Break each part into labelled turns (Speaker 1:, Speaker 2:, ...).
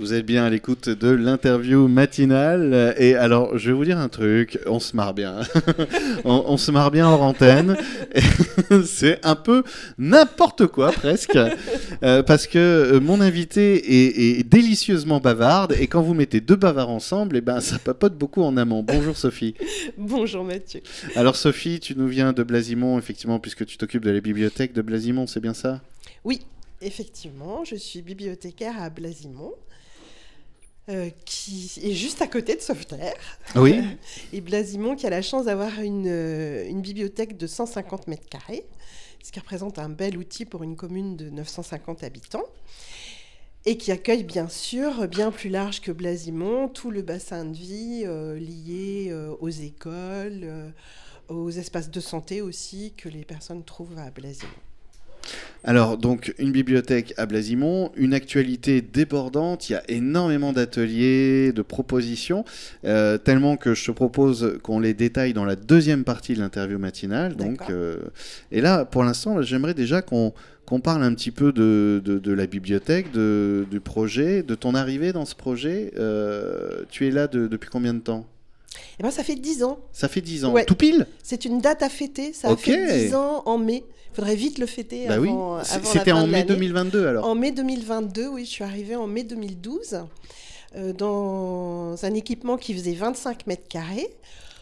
Speaker 1: Vous êtes bien à l'écoute de l'interview matinale. Et alors, je vais vous dire un truc, on se marre bien. on, se marre bien en antenne. C'est un peu n'importe quoi, presque. Euh, parce que euh, mon invité est, délicieusement bavarde. Et quand vous mettez deux bavards ensemble, et eh ben, ça papote beaucoup en amont. Bonjour Sophie.
Speaker 2: Bonjour Mathieu.
Speaker 1: Alors Sophie, tu nous viens de Blasimont, effectivement, puisque tu t'occupes de la bibliothèque de Blasimont, c'est bien ça?
Speaker 2: Oui, effectivement. Je suis bibliothécaire à Blasimont. Euh, qui est juste à côté de Sauveterre.
Speaker 1: Oui.
Speaker 2: et Blasimont qui a la chance d'avoir une, euh, une, bibliothèque de 150 mètres carrés, ce qui représente un bel outil pour une commune de 950 habitants. Et qui accueille bien sûr, bien plus large que Blasimont, tout le bassin de vie euh, lié aux écoles, aux espaces de santé aussi que les personnes trouvent à Blasimont.
Speaker 1: Alors, donc, une bibliothèque à Blasimont, une actualité débordante. Il y a énormément d'ateliers, de propositions, euh, tellement que je te propose qu'on les détaille dans la deuxième partie de l'interview matinale. Donc, euh, et là, pour l'instant, j'aimerais déjà qu'on parle un petit peu de, la bibliothèque, du projet, de ton arrivée dans ce projet. Euh, tu es là depuis combien de temps?
Speaker 2: Eh ben, ça fait 10 ans.
Speaker 1: Ça fait 10 ans. Tout pile?
Speaker 2: C'est une date à fêter. Ça fait 10 ans en mai. Il faudrait vite le fêter bah avant, oui.
Speaker 1: C'était en mai 2022 alors
Speaker 2: En mai 2022, oui. Je suis arrivée en mai 2012 euh, dans un équipement qui faisait 25 mètres carrés.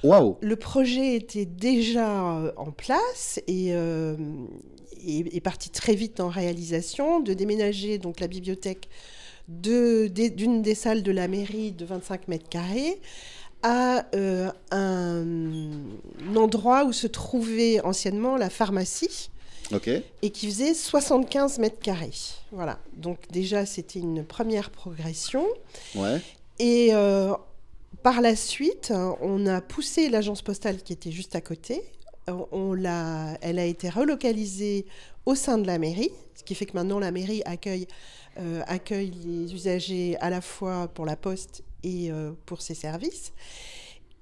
Speaker 1: Waouh
Speaker 2: Le projet était déjà euh, en place et euh, est, parti très vite en réalisation de déménager donc la bibliothèque d'une des salles de la mairie de 25 mètres carrés à euh, un, endroit où se trouvait anciennement la pharmacie. Et qui faisait 75 mètres carrés. Voilà. Donc déjà, c'était une première progression.
Speaker 1: Ouais.
Speaker 2: Et euh, par la suite, on a poussé l'agence postale qui était juste à côté. On l'a, elle a été relocalisée au sein de la mairie, ce qui fait que maintenant la mairie accueille, euh, accueille les usagers à la fois pour la poste et euh, pour ses services.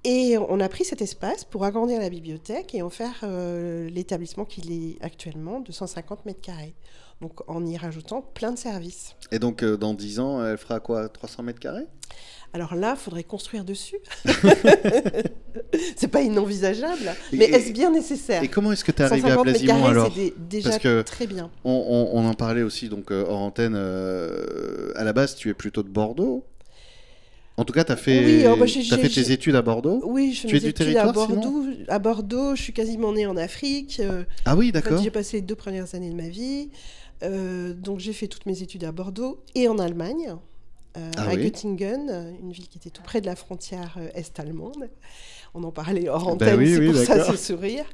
Speaker 2: Et on a pris cet espace pour agrandir la bibliothèque et en faire euh, l'établissement qu'il est actuellement de 150 mètres carrés. Donc en y rajoutant plein de services.
Speaker 1: Et donc euh, dans 10 ans, elle fera quoi 300 mètres carrés?
Speaker 2: Alors là, il faudrait construire dessus. c'est pas inenvisageable, mais est-ce bien nécessaire?
Speaker 1: Et comment est-ce que tu es arrivé à Blasimont alors?
Speaker 2: C'est déjà que très bien.
Speaker 1: On, on, en parlait aussi donc hors antenne. à la base, tu es plutôt de Bordeaux. En tout cas, tu as fait, oh, bah, fait tes études à Bordeaux
Speaker 2: Oui, je fais mes études à Bordeaux. À Bordeaux, je suis quasiment née en Afrique. Euh,
Speaker 1: ah oui, d'accord.
Speaker 2: j'ai passé les deux premières années de ma vie. Euh, donc j'ai fait toutes mes études à Bordeaux et en Allemagne, euh, ah à Göttingen, une ville qui était tout près de la frontière est-allemande. On en parlait hors
Speaker 1: ben antenne, c'est pour
Speaker 2: ça ce sourire.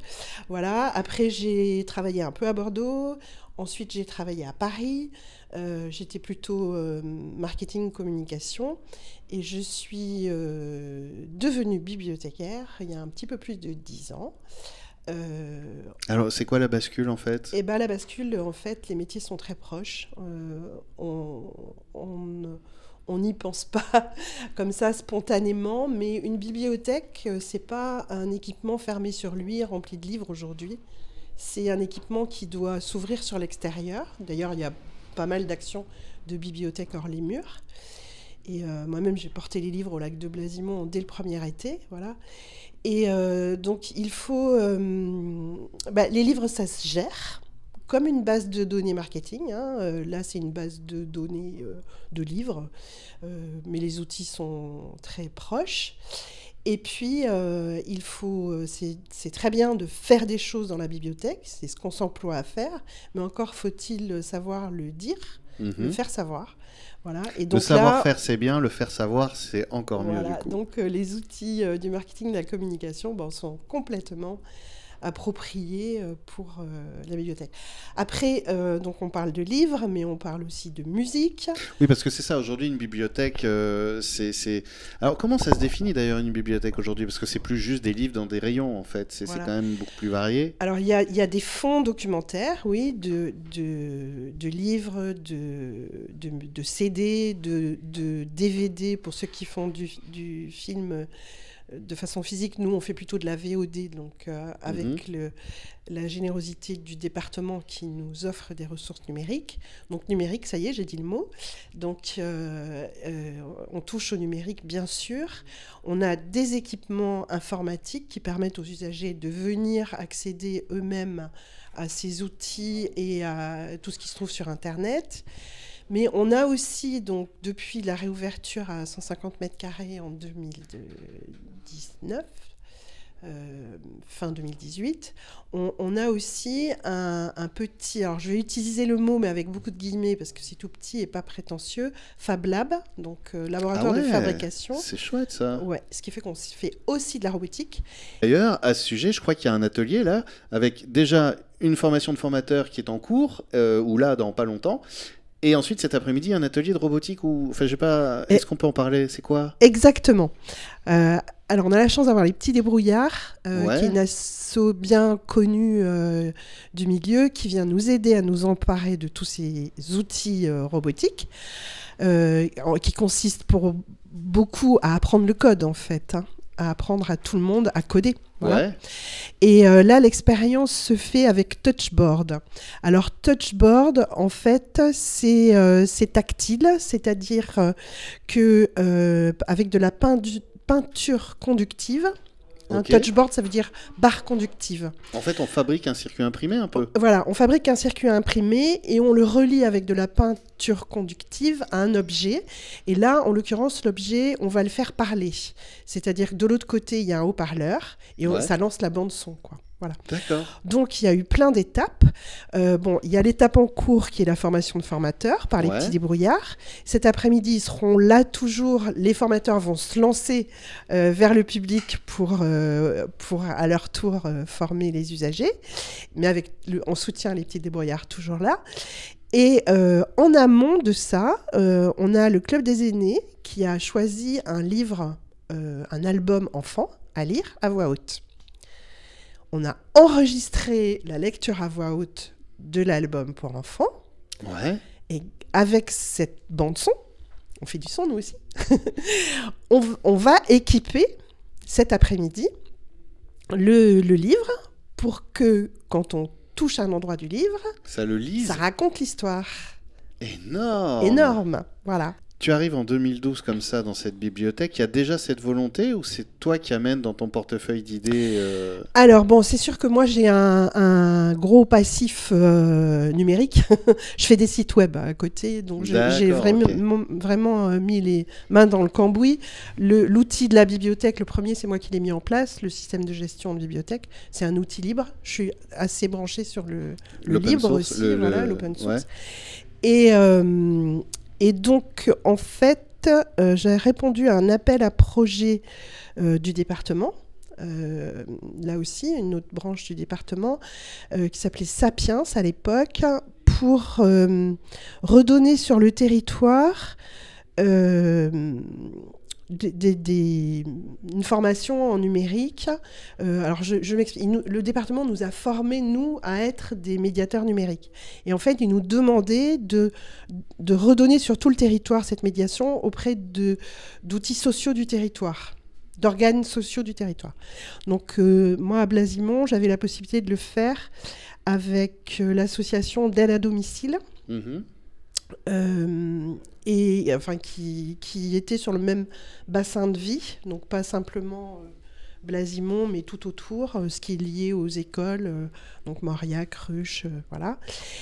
Speaker 2: Voilà. Après, j'ai travaillé un peu à Bordeaux. Ensuite, j'ai travaillé à Paris. Euh, j'étais plutôt euh, marketing communication et je suis euh, devenue bibliothécaire il y a un petit peu plus de dix ans.
Speaker 1: Alors, c'est quoi la bascule en fait?
Speaker 2: Eh ben, la bascule, en fait, les métiers sont très proches. on n'y pense pas comme ça spontanément, mais une bibliothèque, c'est pas un équipement fermé sur lui, rempli de livres aujourd'hui. C'est un équipement qui doit s'ouvrir sur l'extérieur. D'ailleurs, il y a pas mal d'actions de bibliothèque hors les murs. Euh, moi-même, j'ai porté les livres au lac de Blasimont dès le premier été. Voilà. Et euh, donc, il faut. Euh, bah, les livres, ça se gère comme une base de données marketing. Hein. là, c'est une base de données de livres, mais les outils sont très proches. Et puis, il faut, c'est très bien de faire des choses dans la bibliothèque, c'est ce qu'on s'emploie à faire, mais encore faut-il savoir le dire, le mhm. faire savoir. Voilà.
Speaker 1: Et donc le savoir-faire, c'est bien, le faire savoir, c'est encore mieux. Du coup.
Speaker 2: Donc, les outils du marketing, de la communication bon, sont complètement approprié euh, pour euh, la bibliothèque. Après, euh, donc on parle de livres, mais on parle aussi de musique.
Speaker 1: Oui, parce que c'est ça, aujourd'hui, une bibliothèque, c'est... Alors, comment ça se définit d'ailleurs une bibliothèque aujourd'hui? Parce que c'est plus juste des livres dans des rayons, en fait. C'est quand même beaucoup plus varié.
Speaker 2: Alors, il y a, y a, des fonds documentaires, oui, de, de, de livres, de, de, de, CD, de, de DVD pour ceux qui font du, du film de façon physique. Nous, on fait plutôt de la VOD, donc euh, avec le, la générosité du département qui nous offre des ressources numériques. Donc numérique, ça y est, j'ai dit le mot. Donc euh, euh, on touche au numérique, bien sûr. On a des équipements informatiques qui permettent aux usagers de venir accéder eux-mêmes à ces outils et à tout ce qui se trouve sur Internet. Mais on a aussi, donc, depuis la réouverture à 150 mètres carrés en 2019, euh, fin 2018, on, a aussi un, petit, alors je vais utiliser le mot mais avec beaucoup de guillemets parce que c'est tout petit et pas prétentieux, Fab Lab, donc euh, laboratoire
Speaker 1: Ah
Speaker 2: de fabrication.
Speaker 1: C'est chouette ça.
Speaker 2: Ouais, ce qui fait qu'on fait aussi de la robotique.
Speaker 1: D'ailleurs, à ce sujet, je crois qu'il y a un atelier là, avec déjà une formation de formateur qui est en cours, euh, ou là, dans pas longtemps. Et ensuite, cet après-midi, un atelier de robotique ou. Enfin, je sais pas. Est-ce qu'on peut en parler? C'est quoi?
Speaker 2: Exactement. Euh, alors, on a la chance d'avoir les petits débrouillards, euh,
Speaker 1: Ouais.
Speaker 2: qui est une asso bien connue euh, du milieu, qui vient nous aider à nous emparer de tous ces outils robotiques, qui consistent pour beaucoup à apprendre le code, en fait, hein, à apprendre à tout le monde à coder. Voilà.
Speaker 1: Ouais.
Speaker 2: Et euh, là, l'expérience se fait avec Touchboard. Alors, Touchboard, en fait, c'est euh, tactile, c'est-à-dire euh, que euh, avec de la peinture conductive, un touchboard, ça veut dire barre conductive.
Speaker 1: En fait, on fabrique un circuit imprimé un peu.
Speaker 2: Voilà, on fabrique un circuit imprimé et on le relie avec de la peinture conductive à un objet. Et là, en l'occurrence, l'objet, on va le faire parler. C'est-à-dire que de l'autre côté, il y a un haut-parleur et on-
Speaker 1: Ouais.
Speaker 2: ça lance la bande son, quoi. Voilà. Donc il y a eu plein d'étapes. Euh, bon, il y a l'étape en cours qui est la formation de formateurs par les
Speaker 1: Ouais.
Speaker 2: petits débrouillards. Cet après-midi, ils seront là toujours. Les formateurs vont se lancer euh, vers le public pour, euh, pour à leur tour former les usagers, mais avec le, en soutien les petits débrouillards toujours là. Et en amont de ça, on a le club des aînés qui a choisi un livre, un album enfant à lire à voix haute. On a enregistré la lecture à voix haute de l'album pour enfants.
Speaker 1: Ouais.
Speaker 2: Et avec cette bande son, on fait du son nous aussi, on va équiper cet après-midi le, le livre pour que quand on touche un endroit du livre,
Speaker 1: Ça le lise.
Speaker 2: ça raconte l'histoire.
Speaker 1: Énorme.
Speaker 2: Énorme. Voilà.
Speaker 1: Tu arrives en 2012 comme ça dans cette bibliothèque. Il y a déjà cette volonté ou c'est toi qui amènes dans ton portefeuille d'idées euh,
Speaker 2: Alors bon, c'est sûr que moi j'ai un, un gros passif euh, numérique. je fais des sites web à côté, donc j'ai vraiment, euh, mis les mains dans le cambouis. L'outil de la bibliothèque, le premier, c'est moi qui l'ai mis en place. Le système de gestion de bibliothèque, c'est un outil libre. Je suis assez branchée sur le, le
Speaker 1: L'open
Speaker 2: libre
Speaker 1: source,
Speaker 2: aussi,
Speaker 1: le-
Speaker 2: voilà, l'open source.
Speaker 1: ouais.
Speaker 2: Et, euh, et donc, en fait, euh, j'ai répondu à un appel à projet euh, du département. euh, là aussi, une autre branche du département euh, qui s'appelait Sapiens à l'époque, pour redonner sur le territoire des, des- des- une formation en numérique. Euh, alors, je, je m'explique. Nous- Le département nous a formés, nous, à être des médiateurs numériques. Et en fait, il nous demandait de, de redonner sur tout le territoire cette médiation auprès de- d'outils sociaux du territoire d'organes sociaux du territoire. Donc euh, moi à Blasimont, j'avais la possibilité de le faire avec euh, l'association d'aide à domicile
Speaker 1: Mhm.
Speaker 2: euh, et enfin qui, qui était sur le même bassin de vie, donc pas simplement euh, Blasimont, mais tout autour, euh, ce qui est lié aux écoles, euh, donc Mauriac, Cruche, euh, voilà.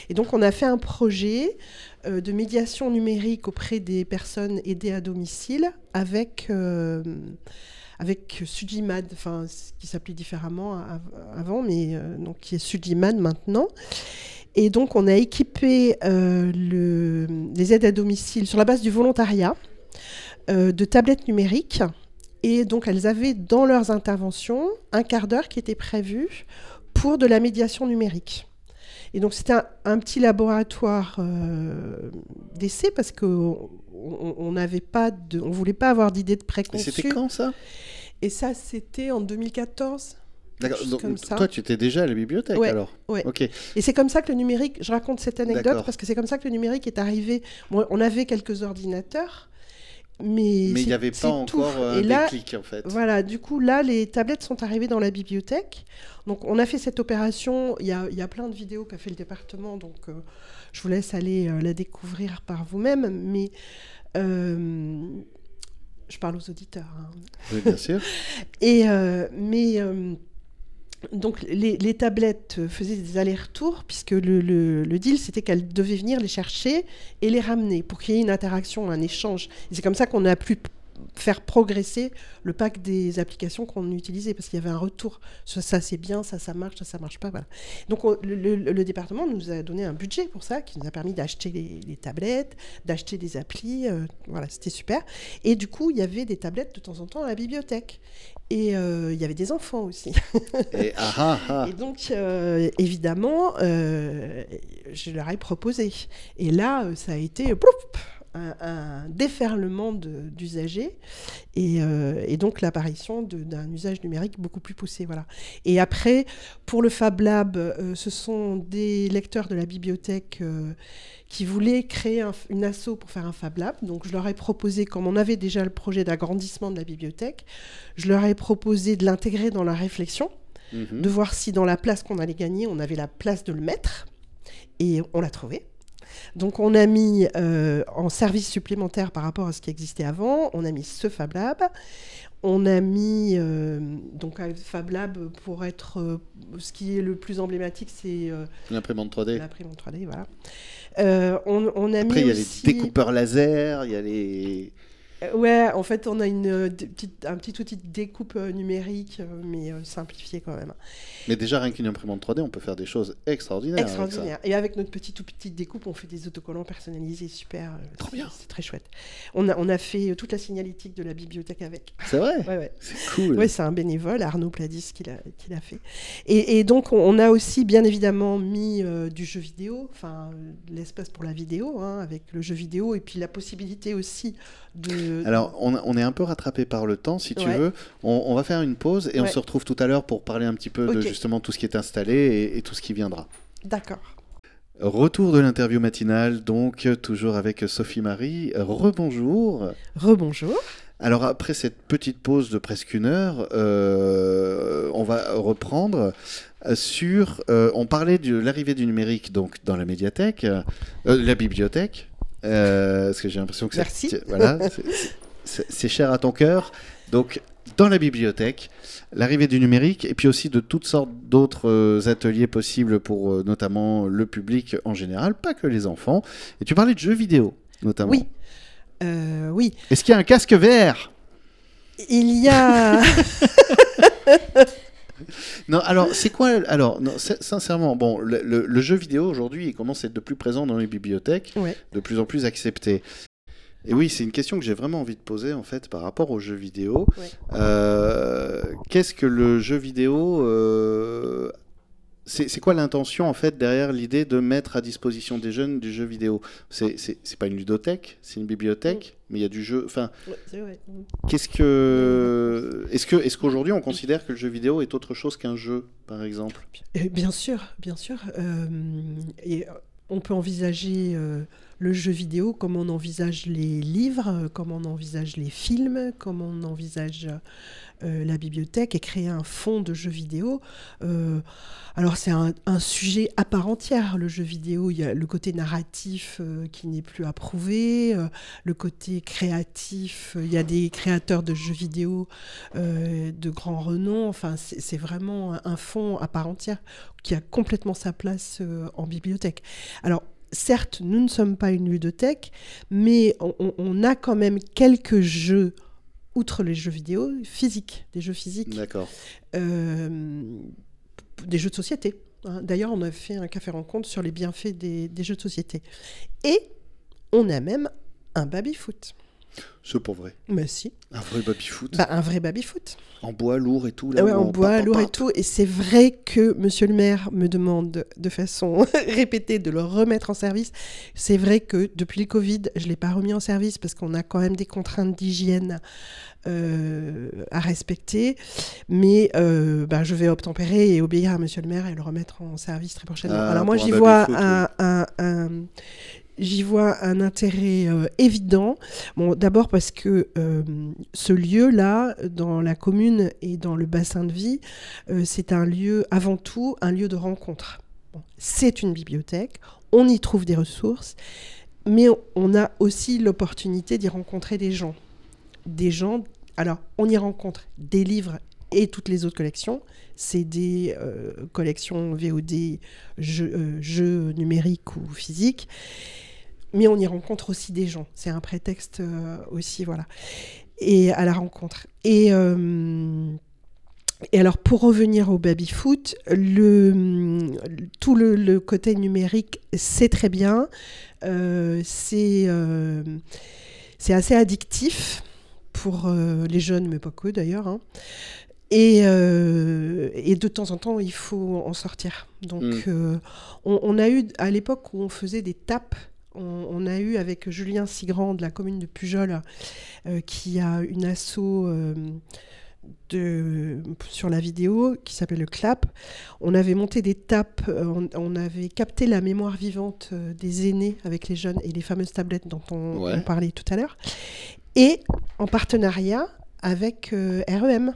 Speaker 2: Et donc on a fait un projet de médiation numérique auprès des personnes aidées à domicile avec euh, avec Sudimad, enfin qui s'appelait différemment av- avant, mais donc qui est Sudimad maintenant. Et donc, on a équipé euh, le- les aides à domicile sur la base du volontariat euh, de tablettes numériques. Et donc, elles avaient dans leurs interventions un quart d'heure qui était prévu pour de la médiation numérique. Et donc, c'était un, un petit laboratoire euh, d'essai parce qu'on on n'avait pas de, on voulait pas avoir d'idée de
Speaker 1: Et
Speaker 2: préconçue.
Speaker 1: c'était quand ça?
Speaker 2: Et ça, c'était en 2014.
Speaker 1: D'accord. Donc, toi, tu étais déjà à la bibliothèque
Speaker 2: Ouais,
Speaker 1: alors
Speaker 2: ouais.
Speaker 1: Ok.
Speaker 2: Et c'est comme ça que le numérique, je raconte cette anecdote parce que c'est comme ça que le numérique est arrivé. Bon, on avait quelques ordinateurs. mais
Speaker 1: Mais il n'y avait pas encore euh, un
Speaker 2: là,
Speaker 1: déclic en fait.
Speaker 2: Voilà, du coup, là, les tablettes sont arrivées dans la bibliothèque. Donc, on a fait cette opération. Il y a, il y a plein de vidéos qu'a fait le département. Donc, euh, je vous laisse aller euh, la découvrir par vous-même. Mais euh, je parle aux auditeurs. hein.
Speaker 1: Oui, bien sûr.
Speaker 2: Et, euh, mais euh, donc les, tablettes faisaient des allers-retours puisque le, le- deal c'était qu'elles devaient venir les chercher et les ramener pour ait une interaction, un échange. C'est comme ça qu'on a pu p- faire progresser le pack des applications qu'on utilisait parce qu'il y avait un retour. Ça, ça, c'est bien, ça ça marche, ça ça marche pas. Voilà. Donc on- le, le- le département nous a donné un budget pour ça qui nous a permis d'acheter les, les tablettes, d'acheter des applis. euh, voilà, c'était super. Et du coup, il y avait des tablettes de temps en temps à la bibliothèque. Et euh, il y avait des enfants aussi.
Speaker 1: Et ah ah ah.
Speaker 2: Et donc, euh, évidemment, je leur ai proposé. Et là, ça a été plouf, un, un déferlement d'usagers et, euh, et donc l'apparition d'un usage numérique beaucoup plus poussé. Voilà. Et après, pour le Fab Lab, euh, ce sont des lecteurs de la bibliothèque euh, qui voulaient créer un- une asso pour faire un Fab Lab. Donc je leur ai proposé, comme on avait déjà le projet d'agrandissement de la bibliothèque, je leur ai proposé de l'intégrer dans la réflexion
Speaker 1: Mhm.
Speaker 2: de voir si dans la place qu'on allait gagner, on avait la place de le mettre. Et on l'a trouvé. Donc on a mis euh, en service supplémentaire par rapport à ce qui existait avant, on a mis ce Fab Lab. On a mis euh, donc un Fab Lab pour être euh, ce qui est le plus emblématique, c'est euh,
Speaker 1: Une imprimante 3D.
Speaker 2: l'imprimante 3D, voilà. On, on a
Speaker 1: Après, il
Speaker 2: mis
Speaker 1: y a les découpeurs laser, il y a les.
Speaker 2: Euh, Ouais, en fait, on a une, euh, petite- un petit outil de découpe euh, numérique, mais simplifié quand même.
Speaker 1: Mais déjà, rien qu'une imprimante 3D, on peut faire des choses extraordinaires. avec ça.
Speaker 2: Extraordinaire. Et avec notre petite ou petite découpe, on fait des autocollants personnalisés, super.
Speaker 1: Trop bien.
Speaker 2: C'est très chouette. On a, on a fait toute la signalétique de la bibliothèque avec.
Speaker 1: C'est vrai
Speaker 2: Ouais, ouais.
Speaker 1: C'est cool.
Speaker 2: Ouais, c'est un bénévole, Arnaud Pladis, qui l'a qui l'a fait. Et, et donc, on, on a aussi bien évidemment mis euh, du jeu vidéo, enfin, l'espace pour la vidéo, hein, avec le jeu vidéo, et puis la possibilité aussi de.
Speaker 1: Alors, on, on est un peu rattrapé par le temps, si tu
Speaker 2: Ouais.
Speaker 1: veux. On, on va faire une pause et on se retrouve tout à l'heure pour parler un petit peu de justement tout ce qui est installé et, et tout ce qui viendra.
Speaker 2: D'accord.
Speaker 1: Retour de l'interview matinale, donc toujours avec Sophie Marie. Rebonjour.
Speaker 2: Rebonjour.
Speaker 1: Alors après cette petite pause de presque une heure, euh, on va reprendre sur. euh, on parlait de l'arrivée du numérique donc dans la médiathèque, euh, la bibliothèque, euh, parce que j'ai l'impression que c'est- voilà, cher à ton cœur. Donc dans la bibliothèque, l'arrivée du numérique et puis aussi de toutes sortes d'autres euh, ateliers possibles pour euh, notamment le public en général, pas que les enfants. Et tu parlais de jeux vidéo notamment.
Speaker 2: Oui. Euh, oui.
Speaker 1: Est-ce qu'il y a un casque vert?
Speaker 2: Il y a.
Speaker 1: Non, alors c'est quoi Alors, non, sincèrement, bon, le, le- le jeu vidéo aujourd'hui, il commence à être de plus présent dans les bibliothèques,
Speaker 2: Ouais.
Speaker 1: de plus en plus accepté. Et oui, c'est une question que j'ai vraiment envie de poser en fait par rapport au jeu vidéo.
Speaker 2: Ouais.
Speaker 1: Euh, Qu'est-ce que le jeu vidéo euh, c'est quoi l'intention en fait derrière l'idée de mettre à disposition des jeunes du jeu vidéo? C'est pas une ludothèque, c'est une bibliothèque, mais il y a du jeu. Enfin,
Speaker 2: Ouais.
Speaker 1: Qu'est-ce que est-ce que est-ce qu'aujourd'hui on considère que le jeu vidéo est autre chose qu'un jeu, par exemple?
Speaker 2: Euh, Bien sûr, bien sûr. Euh, et on peut envisager euh, le jeu vidéo comme on envisage les livres, euh, comme on envisage les films, comme on envisage euh, la bibliothèque et créer un fond de jeu vidéo. Euh, alors c'est un, sujet à part entière, le jeu vidéo. Il y a le côté narratif qui n'est plus approuvé, le côté créatif. Il y a des créateurs de jeux vidéo de grand renom. Enfin, c'est vraiment un, un fond à part entière qui a complètement sa place en bibliothèque. Alors, certes, nous ne sommes pas une ludothèque, mais on, a quand même quelques jeux, outre les jeux vidéo, physiques, des jeux physiques,
Speaker 1: D'accord.
Speaker 2: euh, des jeux de société. hein. D'ailleurs, on a fait un café rencontre sur les bienfaits des, des jeux de société. Et on a même un baby-foot.
Speaker 1: C'est pas vrai.
Speaker 2: Mais si,
Speaker 1: Un vrai baby-foot.
Speaker 2: bah, un vrai baby-foot.
Speaker 1: En bois lourd et tout.
Speaker 2: Ah
Speaker 1: Là,
Speaker 2: ouais,
Speaker 1: où
Speaker 2: en bois, lourd et tout. Et c'est vrai que monsieur le maire me demande de façon répétée de le remettre en service. C'est vrai que depuis le Covid, je ne l'ai pas remis en service parce qu'on a quand même des contraintes d'hygiène euh, à respecter. Mais euh, bah, je vais obtempérer et obéir à monsieur le maire et le remettre en service très prochainement.
Speaker 1: Ah,
Speaker 2: Alors moi, j'y vois un- un- j'y vois un intérêt euh, évident. D'abord parce que euh, ce lieu-là, dans la commune et dans le bassin de vie, euh, c'est un lieu, avant tout, un lieu de rencontre. C'est une bibliothèque, on y trouve des ressources, mais on a aussi l'opportunité d'y rencontrer des gens. Des gens, alors on y rencontre des livres et toutes les autres collections, c'est des euh, collections VOD, jeux, euh, jeux, numériques ou physiques. Mais on y rencontre aussi des gens. C'est un prétexte euh, aussi, voilà. Et à la rencontre. Et, alors, pour revenir au baby-foot, le, tout le, côté numérique, c'est très bien. c'est c'est assez addictif pour les jeunes, mais pas que d'ailleurs. Hein. Et, euh, et, de temps en temps, il faut en sortir. Donc, mm. euh, on, on, a eu, à l'époque où on faisait des tapes, on, on, a eu avec Julien Sigrand de la commune de Pujol, euh, qui a une asso de, sur la vidéo qui s'appelle le CLAP. On avait monté des tapes, on, on avait capté la mémoire vivante des aînés avec les jeunes et les fameuses tablettes dont on, ouais. on parlait tout à l'heure. Et en partenariat avec REM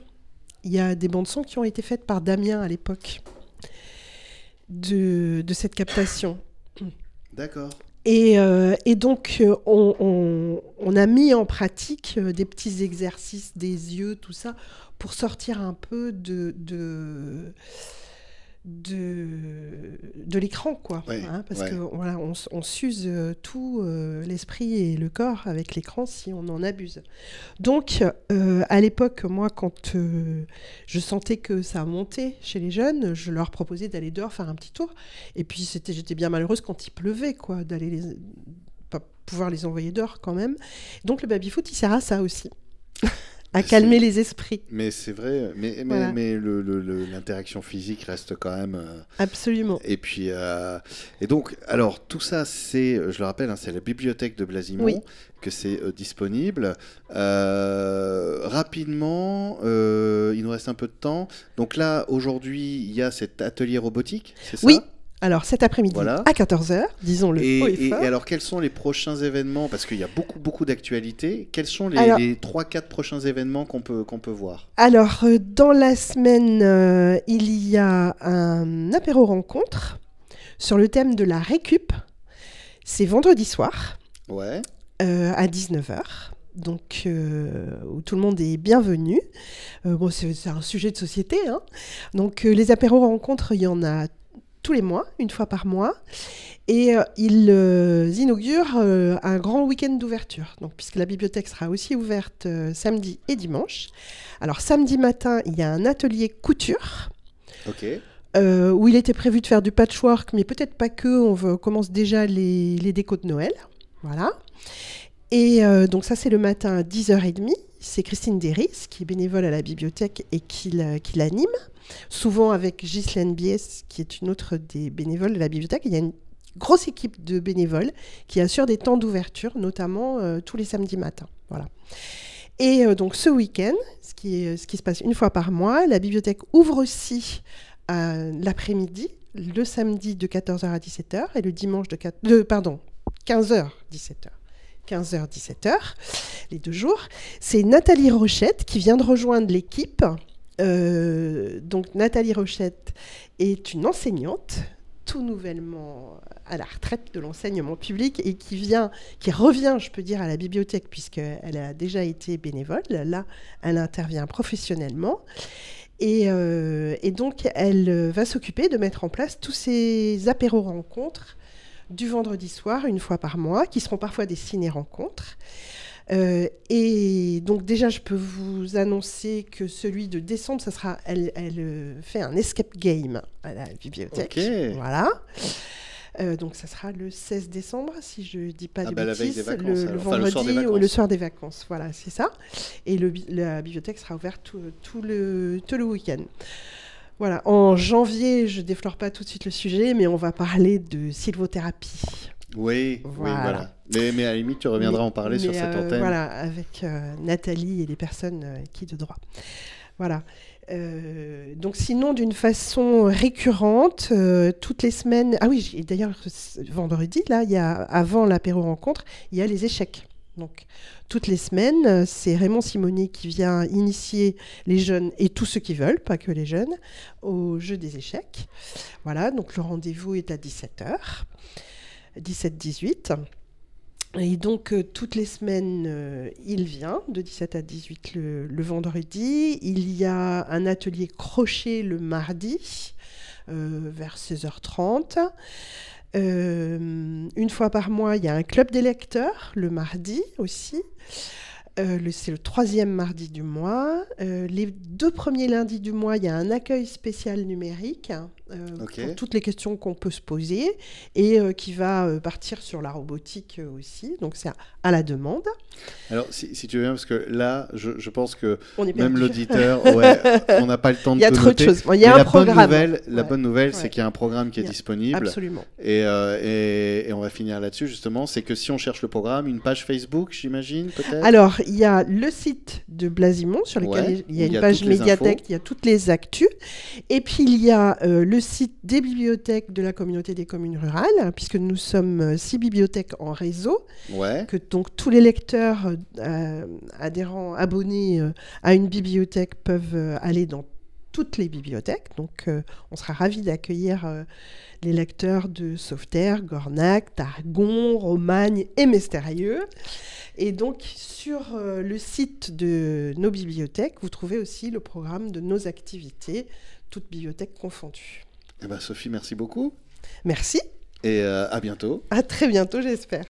Speaker 2: il y a des bandes son qui ont été faites par Damien à l'époque de, de, cette captation.
Speaker 1: D'accord.
Speaker 2: Et, euh, et, donc, euh, on, on, on, a mis en pratique euh, des petits exercices des yeux, tout ça, pour sortir un peu de, de de, de l'écran, quoi.
Speaker 1: Ouais,
Speaker 2: hein, parce
Speaker 1: ouais.
Speaker 2: que voilà, on, on s'use euh, tout euh, l'esprit et le corps avec l'écran si on en abuse. Donc, euh, à l'époque, moi, quand euh, je sentais que ça montait chez les jeunes, je leur proposais d'aller dehors faire un petit tour. Et puis, c'était, j'étais bien malheureuse quand il pleuvait, quoi, d'aller les, pas pouvoir les envoyer dehors quand même. Donc, le baby-foot, il sert à ça aussi. À calmer les esprits.
Speaker 1: Mais c'est vrai, mais, voilà. mais, mais l'interaction physique reste quand même. Euh...
Speaker 2: Absolument.
Speaker 1: Et puis, euh... et donc, alors, tout ça, c'est, je le rappelle, hein, c'est la bibliothèque de Blasimont,
Speaker 2: oui.
Speaker 1: que c'est euh, disponible. Rapidement, il nous reste un peu de temps. Donc là, aujourd'hui, il y a cet atelier robotique, c'est ça?
Speaker 2: Oui, alors cet après-midi voilà. à 14h, disons-le.
Speaker 1: Et, et, et, alors quels sont les prochains événements? Parce qu'il y a beaucoup, beaucoup d'actualités. Quels sont les, alors, les 3-4 prochains événements qu'on peut, qu'on peut voir?
Speaker 2: Alors euh, dans la semaine, euh, il y a un apéro rencontre sur le thème de la récup. C'est vendredi soir
Speaker 1: ouais.
Speaker 2: euh, à 19h donc euh, où tout le monde est bienvenu. Euh, bon, c'est un sujet de société. Hein. Donc euh, les apéros rencontres, il y en a tous les mois, une fois par mois. Et euh, ils euh, inaugurent euh, un grand week-end d'ouverture. Donc, puisque la bibliothèque sera aussi ouverte samedi et dimanche. Alors, samedi matin, il y a un atelier couture.
Speaker 1: Ok.
Speaker 2: Où il était prévu de faire du patchwork, mais peut-être pas que. On, veut, on commence déjà les, les, décos de Noël. Voilà. Et donc, ça, c'est le matin à 10h30. C'est Christine Deris, qui est bénévole à la bibliothèque et qui l'anime souvent avec Ghislaine Bies, qui est une autre des bénévoles de la bibliothèque. Il y a une grosse équipe de bénévoles qui assure des temps d'ouverture, notamment euh, tous les samedis matins. Voilà. Et euh, donc ce week-end, ce qui, se passe une fois par mois, la bibliothèque ouvre aussi euh, l'après-midi, le samedi de 14h à 17h et le dimanche de, 4... de pardon, 15h 17h. 15h 17h, les deux jours. C'est Nathalie Rochette qui vient de rejoindre l'équipe euh, donc Nathalie Rochette est une enseignante tout nouvellement à la retraite de l'enseignement public et qui vient, qui revient, je peux dire, à la bibliothèque puisqu'elle a déjà été bénévole. Là, elle intervient professionnellement. Et, euh, donc, elle va s'occuper de mettre en place tous ces apéros rencontres du vendredi soir, une fois par mois, qui seront parfois des ciné-rencontres. Euh, et donc déjà, je peux vous annoncer que celui de décembre, ça sera, elle, elle euh, fait un escape game à la bibliothèque.
Speaker 1: Okay.
Speaker 2: Voilà. Euh, donc ça sera le 16 décembre, si je ne dis pas
Speaker 1: ah
Speaker 2: de
Speaker 1: bah
Speaker 2: bêtises,
Speaker 1: vacances,
Speaker 2: le, le, vendredi
Speaker 1: le
Speaker 2: ou le soir des vacances. Voilà, c'est ça. Et le, la bibliothèque sera ouverte tout, tout le, tout le week-end. Voilà, en janvier, je déflore pas tout de suite le sujet, mais on va parler de sylvothérapie.
Speaker 1: Oui, voilà. oui, voilà. Mais, mais, à la limite, tu reviendras
Speaker 2: mais,
Speaker 1: en parler sur cette
Speaker 2: euh,
Speaker 1: antenne.
Speaker 2: Voilà, avec euh, Nathalie et les personnes euh, qui de droit. Voilà. Euh, donc sinon, d'une façon récurrente, euh, toutes les semaines. Ah oui, d'ailleurs, vendredi, là, il y a, avant l'apéro rencontre, il y a les échecs. Donc, toutes les semaines, c'est Raymond Simonet qui vient initier les jeunes et tous ceux qui veulent, pas que les jeunes, au jeu des échecs. Voilà, donc le rendez-vous est à 17h, 17-18. Et donc, euh, toutes les semaines, euh, il vient de 17 à 18 le, vendredi. Il y a un atelier crochet le mardi, euh, vers 16h30. une fois par mois, il y a un club des lecteurs, le mardi aussi. c'est le troisième mardi du mois. les deux premiers lundis du mois, il y a un accueil spécial numérique euh, pour toutes les questions qu'on peut se poser et euh, qui va euh, partir sur la robotique aussi. Donc c'est à, la demande.
Speaker 1: Alors si, tu veux bien, parce que là, je, pense que même l'auditeur, on n'a pas le temps de
Speaker 2: Il y a trop
Speaker 1: de
Speaker 2: choses. Il y a un
Speaker 1: la
Speaker 2: programme.
Speaker 1: Bonne nouvelle, la bonne nouvelle, c'est qu'il y a un programme qui est disponible.
Speaker 2: Absolument.
Speaker 1: Et, et, on va finir là-dessus justement. C'est que si on cherche le programme, une page Facebook, j'imagine peut-être?
Speaker 2: Alors il y a le site de Blasimon sur lequel il y a une page médiathèque, il y a toutes les actus. Et puis il y a le le site des bibliothèques de la communauté des communes rurales, puisque nous sommes euh, six bibliothèques en réseau, que donc tous les lecteurs euh, adhérents, abonnés euh, à une bibliothèque peuvent aller dans toutes les bibliothèques. Donc on sera ravis d'accueillir les lecteurs de Sauveterre, Gornac, Targon, Romagne et Mestérieux. Et donc, sur le site de nos bibliothèques, vous trouvez aussi le programme de nos activités, toutes bibliothèques confondues.
Speaker 1: Eh ben, Sophie, merci beaucoup.
Speaker 2: Merci.
Speaker 1: Et euh, à bientôt.
Speaker 2: À très bientôt, j'espère.